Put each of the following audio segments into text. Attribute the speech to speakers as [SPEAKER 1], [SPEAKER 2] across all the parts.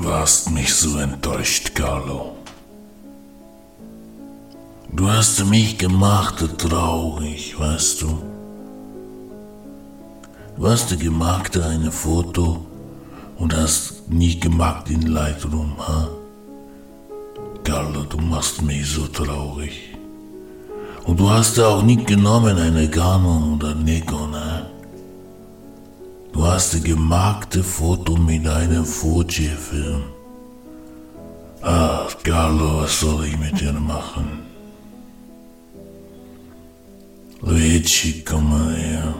[SPEAKER 1] Du hast mich so enttäuscht, Carlo. Du hast mich gemacht traurig, weißt du. Du hast gemacht ein Foto und hast nicht gemacht in Lightroom, ha? Carlo, du machst mich so traurig. Und du hast auch nicht genommen eine Canon oder Nikon, ha? Hast ein gemachte Foto mit einem Fuji-Film. Ach, Carlo, was soll ich mit dir machen? Luigi, komm mal her.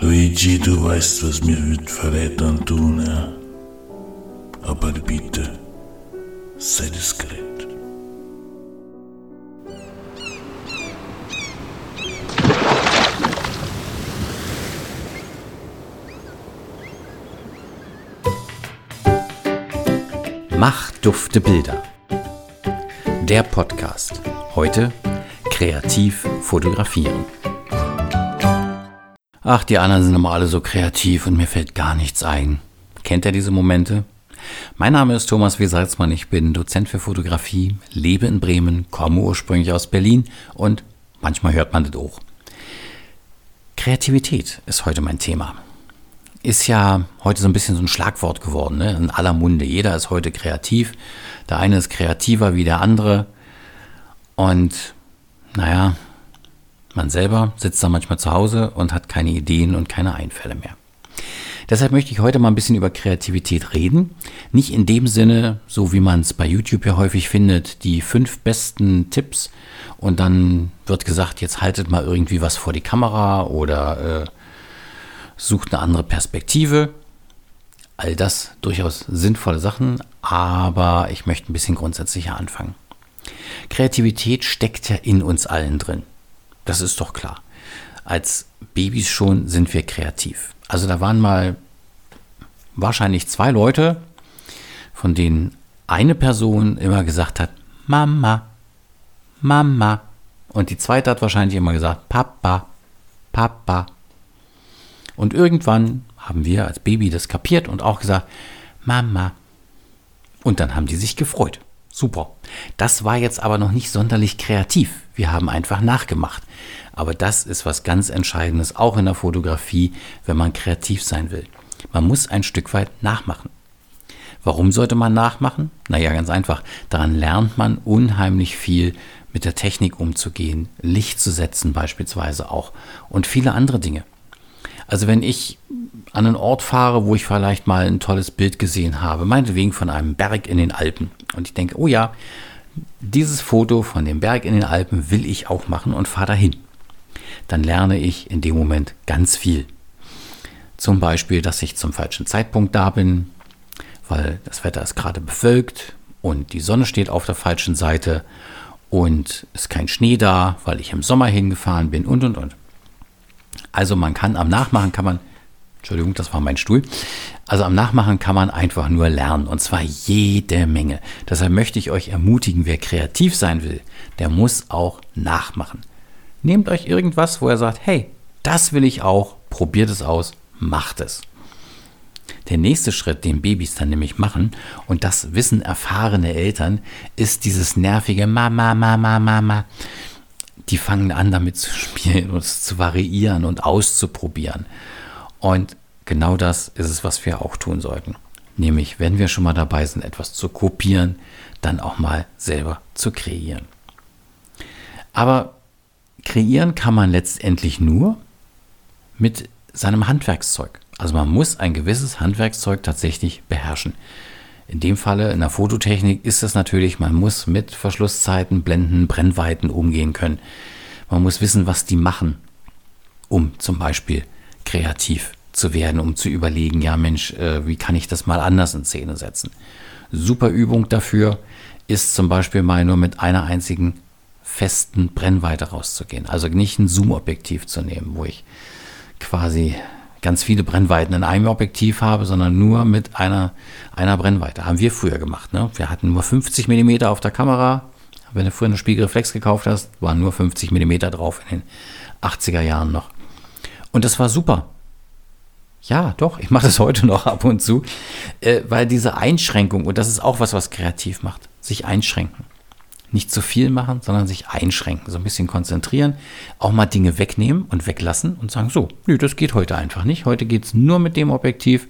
[SPEAKER 1] Luigi, du weißt, was mir mit Verrätern tun, ja? Aber bitte, sei diskret.
[SPEAKER 2] Mach dufte Bilder. Der Podcast. Heute kreativ fotografieren. Ach, die anderen sind immer alle so kreativ und mir fällt gar nichts ein. Kennt ihr diese Momente? Mein Name ist Thomas W. Salzmann, ich bin Dozent für Fotografie, lebe in Bremen, komme ursprünglich aus Berlin und manchmal hört man das auch. Kreativität ist heute mein Thema ist ja heute so ein bisschen so ein Schlagwort geworden, ne? in aller Munde. Jeder ist heute kreativ. Der eine ist kreativer wie der andere. Und naja, man selber sitzt da manchmal zu Hause und hat keine Ideen und keine Einfälle mehr. Deshalb möchte ich heute mal ein bisschen über Kreativität reden. Nicht in dem Sinne, so wie man es bei YouTube ja häufig findet, die fünf besten Tipps und dann wird gesagt, jetzt haltet mal irgendwie was vor die Kamera oder äh, sucht eine andere Perspektive. All das durchaus sinnvolle Sachen, aber ich möchte ein bisschen grundsätzlicher anfangen. Kreativität steckt ja in uns allen drin. Das ist doch klar. Als Babys schon sind wir kreativ. Also da waren mal wahrscheinlich zwei Leute, von denen eine Person immer gesagt hat, Mama, Mama. Und die zweite hat wahrscheinlich immer gesagt, Papa, Papa. Und irgendwann haben wir als Baby das kapiert und auch gesagt, Mama. Und dann haben die sich gefreut. Super. Das war jetzt aber noch nicht sonderlich kreativ. Wir haben einfach nachgemacht. Aber das ist was ganz Entscheidendes, auch in der Fotografie, wenn man kreativ sein will. Man muss ein Stück weit nachmachen. Warum sollte man nachmachen? Naja, ganz einfach. Daran lernt man unheimlich viel mit der Technik umzugehen, Licht zu setzen beispielsweise auch und viele andere Dinge. Also wenn ich an einen Ort fahre, wo ich vielleicht mal ein tolles Bild gesehen habe, meinetwegen von einem Berg in den Alpen, und ich denke, oh ja, dieses Foto von dem Berg in den Alpen will ich auch machen und fahre dahin. Dann lerne ich in dem Moment ganz viel. Zum Beispiel, dass ich zum falschen Zeitpunkt da bin, weil das Wetter ist gerade bewölkt und die Sonne steht auf der falschen Seite und es ist kein Schnee da, weil ich im Sommer hingefahren bin und und und. Also man kann am Nachmachen kann man, Entschuldigung, das war mein Stuhl. Also am Nachmachen kann man einfach nur lernen und zwar jede Menge. Deshalb möchte ich euch ermutigen, wer kreativ sein will, der muss auch nachmachen. Nehmt euch irgendwas, wo er sagt, hey, das will ich auch, probiert es aus, macht es. Der nächste Schritt, den Babys dann nämlich machen, und das wissen erfahrene Eltern, ist dieses nervige Mama, Mama, Mama die fangen an damit zu spielen und es zu variieren und auszuprobieren. Und genau das ist es, was wir auch tun sollten. Nämlich, wenn wir schon mal dabei sind, etwas zu kopieren, dann auch mal selber zu kreieren. Aber kreieren kann man letztendlich nur mit seinem Handwerkszeug. Also man muss ein gewisses Handwerkszeug tatsächlich beherrschen. In dem Falle in der Fototechnik ist es natürlich, man muss mit Verschlusszeiten, Blenden, Brennweiten umgehen können. Man muss wissen, was die machen, um zum Beispiel kreativ zu werden, um zu überlegen, ja Mensch, äh, wie kann ich das mal anders in Szene setzen. Super Übung dafür ist zum Beispiel mal nur mit einer einzigen festen Brennweite rauszugehen. Also nicht ein Zoom-Objektiv zu nehmen, wo ich quasi ganz viele Brennweiten in einem Objektiv habe, sondern nur mit einer, einer Brennweite. Haben wir früher gemacht. Ne? Wir hatten nur 50 mm auf der Kamera. Wenn du früher eine Spiegelreflex gekauft hast, waren nur 50 mm drauf in den 80er Jahren noch. Und das war super. Ja, doch, ich mache das heute noch ab und zu, äh, weil diese Einschränkung, und das ist auch was, was kreativ macht, sich einschränken. Nicht zu viel machen, sondern sich einschränken, so ein bisschen konzentrieren, auch mal Dinge wegnehmen und weglassen und sagen, so, nö, das geht heute einfach nicht. Heute geht es nur mit dem Objektiv.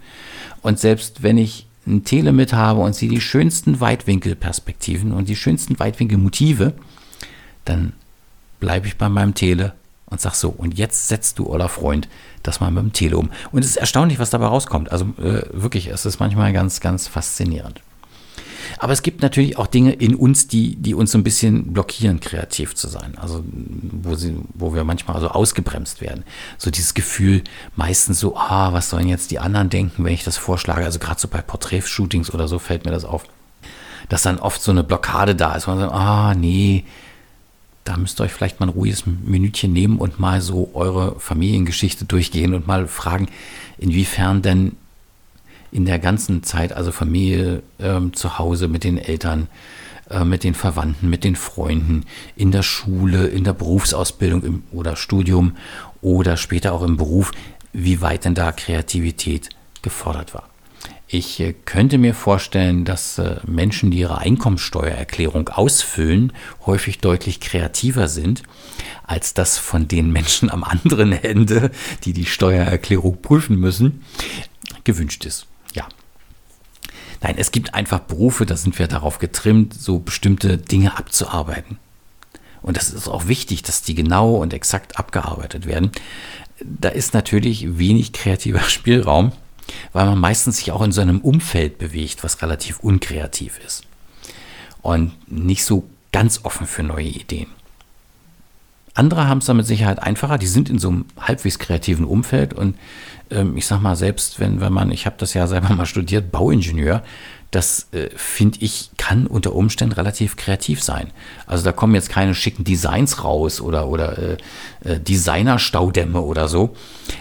[SPEAKER 2] Und selbst wenn ich ein Tele mit habe und sehe die schönsten Weitwinkelperspektiven und die schönsten Weitwinkelmotive, dann bleibe ich bei meinem Tele und sag so, und jetzt setzt du, oder Freund, das mal mit dem Tele um. Und es ist erstaunlich, was dabei rauskommt. Also äh, wirklich, es ist manchmal ganz, ganz faszinierend. Aber es gibt natürlich auch Dinge in uns, die, die uns so ein bisschen blockieren, kreativ zu sein. Also wo, sie, wo wir manchmal also ausgebremst werden. So dieses Gefühl, meistens so, ah, was sollen jetzt die anderen denken, wenn ich das vorschlage. Also gerade so bei Porträtshootings oder so fällt mir das auf. Dass dann oft so eine Blockade da ist. Man sagt, ah, nee, da müsst ihr euch vielleicht mal ein ruhiges Minütchen nehmen und mal so eure Familiengeschichte durchgehen und mal fragen, inwiefern denn in der ganzen Zeit, also Familie ähm, zu Hause mit den Eltern, äh, mit den Verwandten, mit den Freunden, in der Schule, in der Berufsausbildung im, oder Studium oder später auch im Beruf, wie weit denn da Kreativität gefordert war. Ich äh, könnte mir vorstellen, dass äh, Menschen, die ihre Einkommensteuererklärung ausfüllen, häufig deutlich kreativer sind als das von den Menschen am anderen Ende, die die Steuererklärung prüfen müssen, gewünscht ist. Nein, es gibt einfach Berufe, da sind wir darauf getrimmt, so bestimmte Dinge abzuarbeiten. Und das ist auch wichtig, dass die genau und exakt abgearbeitet werden. Da ist natürlich wenig kreativer Spielraum, weil man meistens sich auch in so einem Umfeld bewegt, was relativ unkreativ ist. Und nicht so ganz offen für neue Ideen. Andere haben es dann mit Sicherheit einfacher, die sind in so einem halbwegs kreativen Umfeld und ähm, ich sag mal, selbst wenn, wenn man, ich habe das ja selber mal studiert, Bauingenieur, das äh, finde ich, kann unter Umständen relativ kreativ sein. Also da kommen jetzt keine schicken Designs raus oder, oder äh, äh, Designer-Staudämme oder so.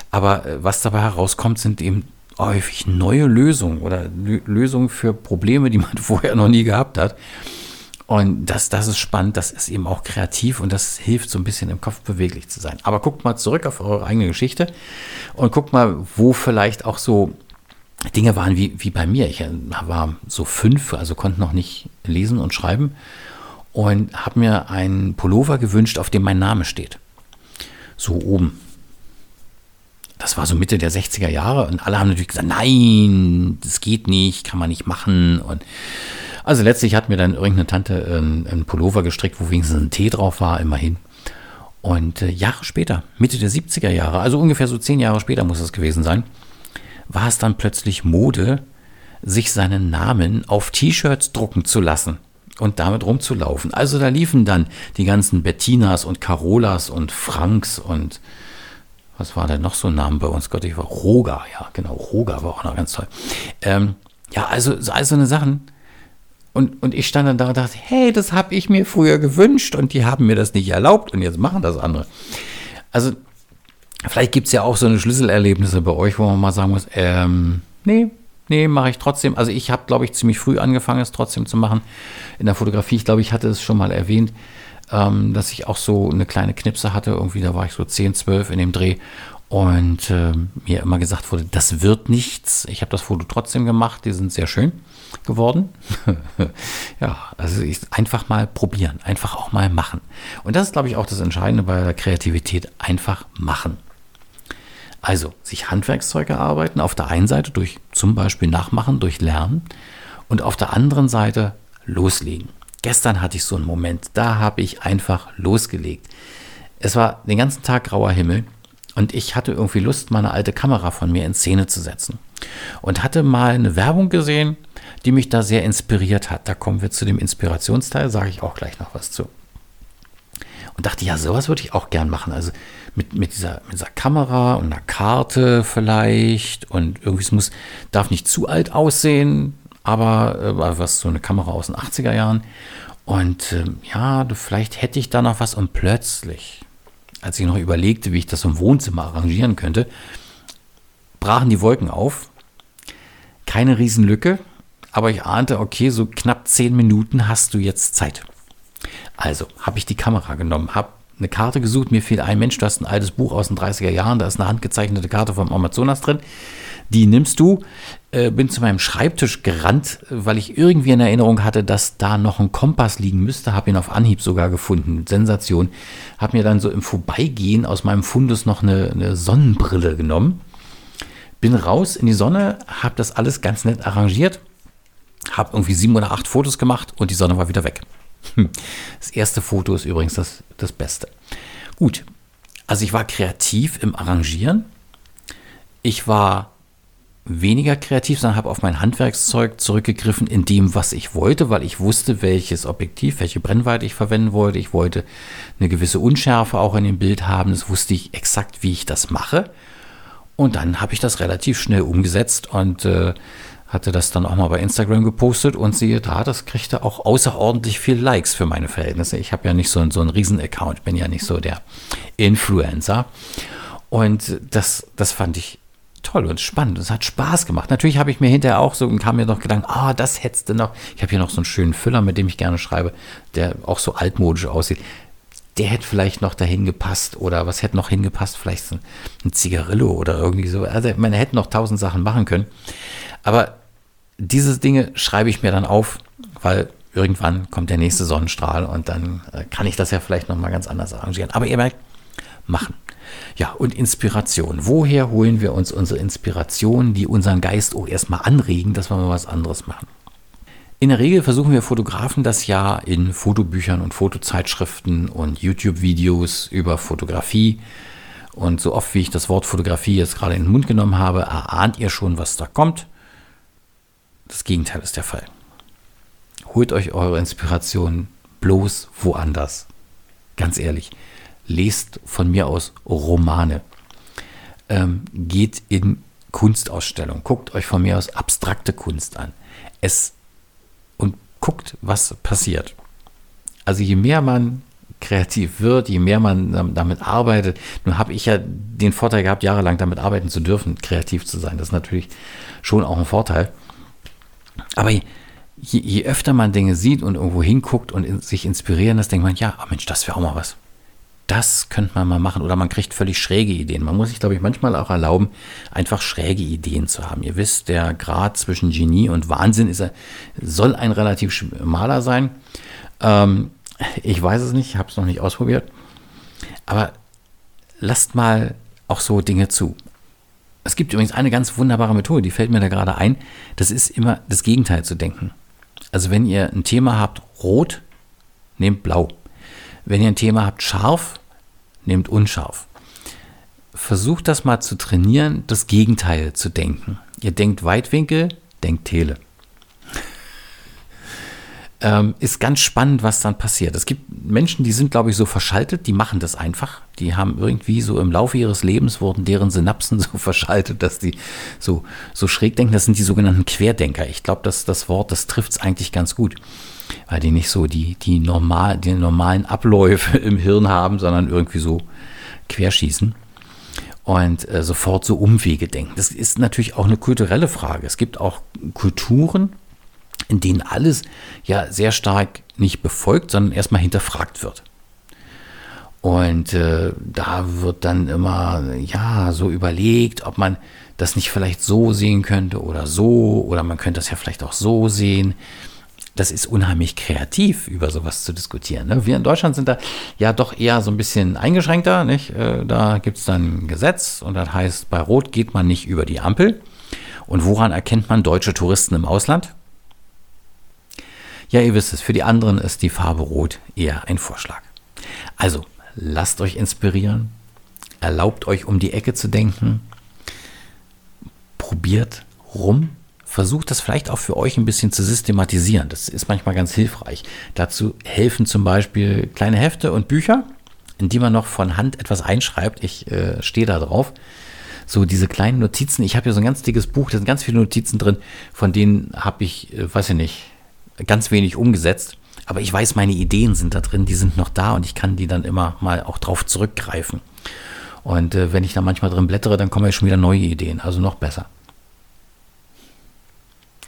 [SPEAKER 2] Aber äh, was dabei herauskommt, sind eben häufig neue Lösungen oder Lösungen für Probleme, die man vorher noch nie gehabt hat. Und das, das ist spannend, das ist eben auch kreativ und das hilft so ein bisschen im Kopf beweglich zu sein. Aber guckt mal zurück auf eure eigene Geschichte und guckt mal, wo vielleicht auch so Dinge waren wie, wie bei mir. Ich äh, war so fünf, also konnte noch nicht lesen und schreiben und habe mir einen Pullover gewünscht, auf dem mein Name steht. So oben. Das war so Mitte der 60er Jahre und alle haben natürlich gesagt, nein, das geht nicht, kann man nicht machen und also letztlich hat mir dann irgendeine Tante ähm, einen Pullover gestrickt, wo wenigstens ein Tee drauf war, immerhin. Und äh, Jahre später, Mitte der 70er Jahre, also ungefähr so zehn Jahre später muss es gewesen sein, war es dann plötzlich Mode, sich seinen Namen auf T-Shirts drucken zu lassen und damit rumzulaufen. Also da liefen dann die ganzen Bettinas und Carolas und Franks und was war denn noch so ein Name bei uns? Gott, ich war Roga, ja, genau, Roga war auch noch ganz toll. Ähm, ja, also all so eine Sachen, und, und ich stand dann da und dachte, hey, das habe ich mir früher gewünscht und die haben mir das nicht erlaubt und jetzt machen das andere. Also vielleicht gibt es ja auch so eine Schlüsselerlebnisse bei euch, wo man mal sagen muss, ähm, nee, nee, mache ich trotzdem. Also ich habe, glaube ich, ziemlich früh angefangen, es trotzdem zu machen. In der Fotografie, ich glaube, ich hatte es schon mal erwähnt, ähm, dass ich auch so eine kleine Knipse hatte. Irgendwie, da war ich so 10, 12 in dem Dreh und äh, mir immer gesagt wurde, das wird nichts. Ich habe das Foto trotzdem gemacht, die sind sehr schön geworden. ja, also einfach mal probieren, einfach auch mal machen. Und das ist, glaube ich, auch das Entscheidende bei der Kreativität, einfach machen. Also sich Handwerkszeuge erarbeiten, auf der einen Seite durch zum Beispiel Nachmachen, durch Lernen und auf der anderen Seite loslegen. Gestern hatte ich so einen Moment, da habe ich einfach losgelegt. Es war den ganzen Tag grauer Himmel und ich hatte irgendwie Lust, meine alte Kamera von mir in Szene zu setzen. Und hatte mal eine Werbung gesehen, die mich da sehr inspiriert hat. Da kommen wir zu dem Inspirationsteil, sage ich auch gleich noch was zu. Und dachte, ja, sowas würde ich auch gern machen. Also mit, mit, dieser, mit dieser Kamera und einer Karte vielleicht. Und irgendwie, es muss, darf nicht zu alt aussehen, aber äh, was so eine Kamera aus den 80er Jahren. Und äh, ja, vielleicht hätte ich da noch was. Und plötzlich, als ich noch überlegte, wie ich das im Wohnzimmer arrangieren könnte, brachen die Wolken auf. Keine Riesenlücke, aber ich ahnte, okay, so knapp zehn Minuten hast du jetzt Zeit. Also habe ich die Kamera genommen, habe eine Karte gesucht. Mir fiel ein, Mensch, du hast ein altes Buch aus den 30er Jahren, da ist eine handgezeichnete Karte vom Amazonas drin. Die nimmst du. Äh, bin zu meinem Schreibtisch gerannt, weil ich irgendwie in Erinnerung hatte, dass da noch ein Kompass liegen müsste. Habe ihn auf Anhieb sogar gefunden. Sensation. Habe mir dann so im Vorbeigehen aus meinem Fundus noch eine, eine Sonnenbrille genommen. Bin raus in die Sonne, habe das alles ganz nett arrangiert. Habe irgendwie sieben oder acht Fotos gemacht und die Sonne war wieder weg. Hm. Das erste Foto ist übrigens das, das Beste. Gut, also ich war kreativ im Arrangieren. Ich war weniger kreativ, sondern habe auf mein Handwerkszeug zurückgegriffen in dem, was ich wollte, weil ich wusste, welches Objektiv, welche Brennweite ich verwenden wollte. Ich wollte eine gewisse Unschärfe auch in dem Bild haben. Das wusste ich exakt, wie ich das mache. Und dann habe ich das relativ schnell umgesetzt und äh, hatte das dann auch mal bei Instagram gepostet und siehe da, das kriegte auch außerordentlich viel Likes für meine Verhältnisse. Ich habe ja nicht so, so einen Riesen-Account, bin ja nicht so der Influencer. Und das, das fand ich toll und spannend. Es hat Spaß gemacht. Natürlich habe ich mir hinterher auch so und kam mir noch Gedanken, ah, oh, das hättest du noch. Ich habe hier noch so einen schönen Füller, mit dem ich gerne schreibe, der auch so altmodisch aussieht. Der hätte vielleicht noch dahin gepasst oder was hätte noch hingepasst? Vielleicht ein, ein Zigarillo oder irgendwie so. Also man hätte noch tausend Sachen machen können. Aber diese Dinge schreibe ich mir dann auf, weil irgendwann kommt der nächste Sonnenstrahl und dann äh, kann ich das ja vielleicht nochmal ganz anders arrangieren. Aber ihr merkt, machen. Ja, und Inspiration. Woher holen wir uns unsere Inspiration, die unseren Geist auch erstmal anregen, dass wir mal was anderes machen? In der Regel versuchen wir Fotografen das ja in Fotobüchern und Fotozeitschriften und YouTube-Videos über Fotografie. Und so oft wie ich das Wort Fotografie jetzt gerade in den Mund genommen habe, erahnt ihr schon, was da kommt. Das Gegenteil ist der Fall. Holt euch eure Inspiration bloß woanders. Ganz ehrlich lest von mir aus Romane, ähm, geht in Kunstausstellungen, guckt euch von mir aus abstrakte Kunst an. Es und guckt, was passiert. Also je mehr man kreativ wird, je mehr man damit arbeitet, nun habe ich ja den Vorteil gehabt, jahrelang damit arbeiten zu dürfen, kreativ zu sein. Das ist natürlich schon auch ein Vorteil. Aber je, je öfter man Dinge sieht und irgendwo hinguckt und in, sich inspirieren lässt, denkt man, ja, oh Mensch, das wäre auch mal was das könnte man mal machen. Oder man kriegt völlig schräge Ideen. Man muss sich, glaube ich, manchmal auch erlauben, einfach schräge Ideen zu haben. Ihr wisst, der Grad zwischen Genie und Wahnsinn ist, soll ein relativ schmaler sein. Ähm, ich weiß es nicht, habe es noch nicht ausprobiert. Aber lasst mal auch so Dinge zu. Es gibt übrigens eine ganz wunderbare Methode, die fällt mir da gerade ein. Das ist immer das Gegenteil zu denken. Also wenn ihr ein Thema habt, rot, nehmt blau. Wenn ihr ein Thema habt, scharf, nehmt unscharf. Versucht das mal zu trainieren, das Gegenteil zu denken. Ihr denkt Weitwinkel, denkt Tele. Ähm, ist ganz spannend, was dann passiert. Es gibt Menschen, die sind, glaube ich, so verschaltet, die machen das einfach. Die haben irgendwie so im Laufe ihres Lebens wurden deren Synapsen so verschaltet, dass die so, so schräg denken. Das sind die sogenannten Querdenker. Ich glaube, dass das Wort, das trifft es eigentlich ganz gut weil die nicht so die, die, normal, die normalen Abläufe im Hirn haben, sondern irgendwie so querschießen und äh, sofort so Umwege denken. Das ist natürlich auch eine kulturelle Frage. Es gibt auch Kulturen, in denen alles ja sehr stark nicht befolgt, sondern erstmal hinterfragt wird. Und äh, da wird dann immer ja so überlegt, ob man das nicht vielleicht so sehen könnte oder so, oder man könnte das ja vielleicht auch so sehen das ist unheimlich kreativ, über sowas zu diskutieren. Ne? Wir in Deutschland sind da ja doch eher so ein bisschen eingeschränkter. Nicht? Äh, da gibt es dann ein Gesetz und das heißt, bei Rot geht man nicht über die Ampel. Und woran erkennt man deutsche Touristen im Ausland? Ja, ihr wisst es, für die anderen ist die Farbe Rot eher ein Vorschlag. Also, lasst euch inspirieren, erlaubt euch um die Ecke zu denken, probiert rum versucht das vielleicht auch für euch ein bisschen zu systematisieren. Das ist manchmal ganz hilfreich. Dazu helfen zum Beispiel kleine Hefte und Bücher, in die man noch von Hand etwas einschreibt. Ich äh, stehe da drauf. So diese kleinen Notizen. Ich habe hier so ein ganz dickes Buch, da sind ganz viele Notizen drin, von denen habe ich, äh, weiß ich nicht, ganz wenig umgesetzt. Aber ich weiß, meine Ideen sind da drin, die sind noch da und ich kann die dann immer mal auch drauf zurückgreifen. Und äh, wenn ich da manchmal drin blättere, dann kommen ja schon wieder neue Ideen, also noch besser.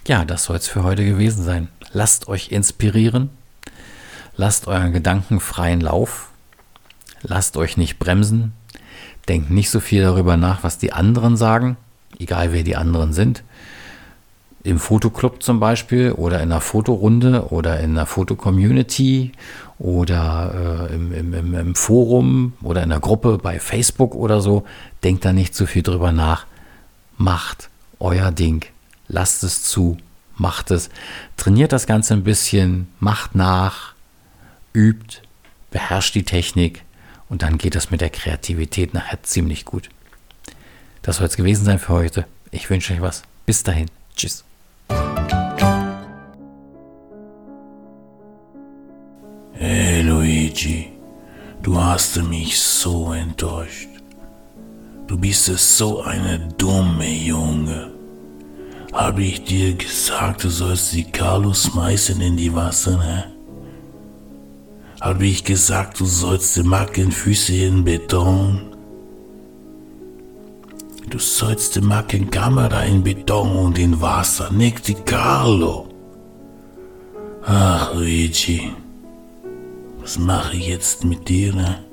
[SPEAKER 2] Ja, das soll es für heute gewesen sein. Lasst euch inspirieren. Lasst euren Gedanken freien Lauf. lasst euch nicht bremsen, denkt nicht so viel darüber nach, was die anderen sagen, egal wer die anderen sind. Im Fotoclub zum Beispiel oder in einer Fotorunde oder in einer Fotocommunity oder äh, im, im, im, Forum oder in einer Gruppe bei Facebook oder so, denkt da nicht so viel drüber nach. Macht euer Ding, lasst es zu, macht es, trainiert das Ganze ein bisschen, macht nach, übt, beherrscht die Technik und dann geht es mit der Kreativität nachher ziemlich gut. Das soll es gewesen sein für heute. Ich wünsche euch was. Bis dahin. Tschüss.
[SPEAKER 1] Luigi, du hast mich so enttäuscht. Du bist so eine dumme Junge. Habe ich dir gesagt, du sollst die Carlos schmeißen in die Wasser, ne? Habe ich gesagt, du sollst die Mackenfüße in Beton? Du sollst die Mackenkamera in Beton und in Wasser, nicht die Carlo. Ach, Luigi, was mache ich jetzt mit dir, ne?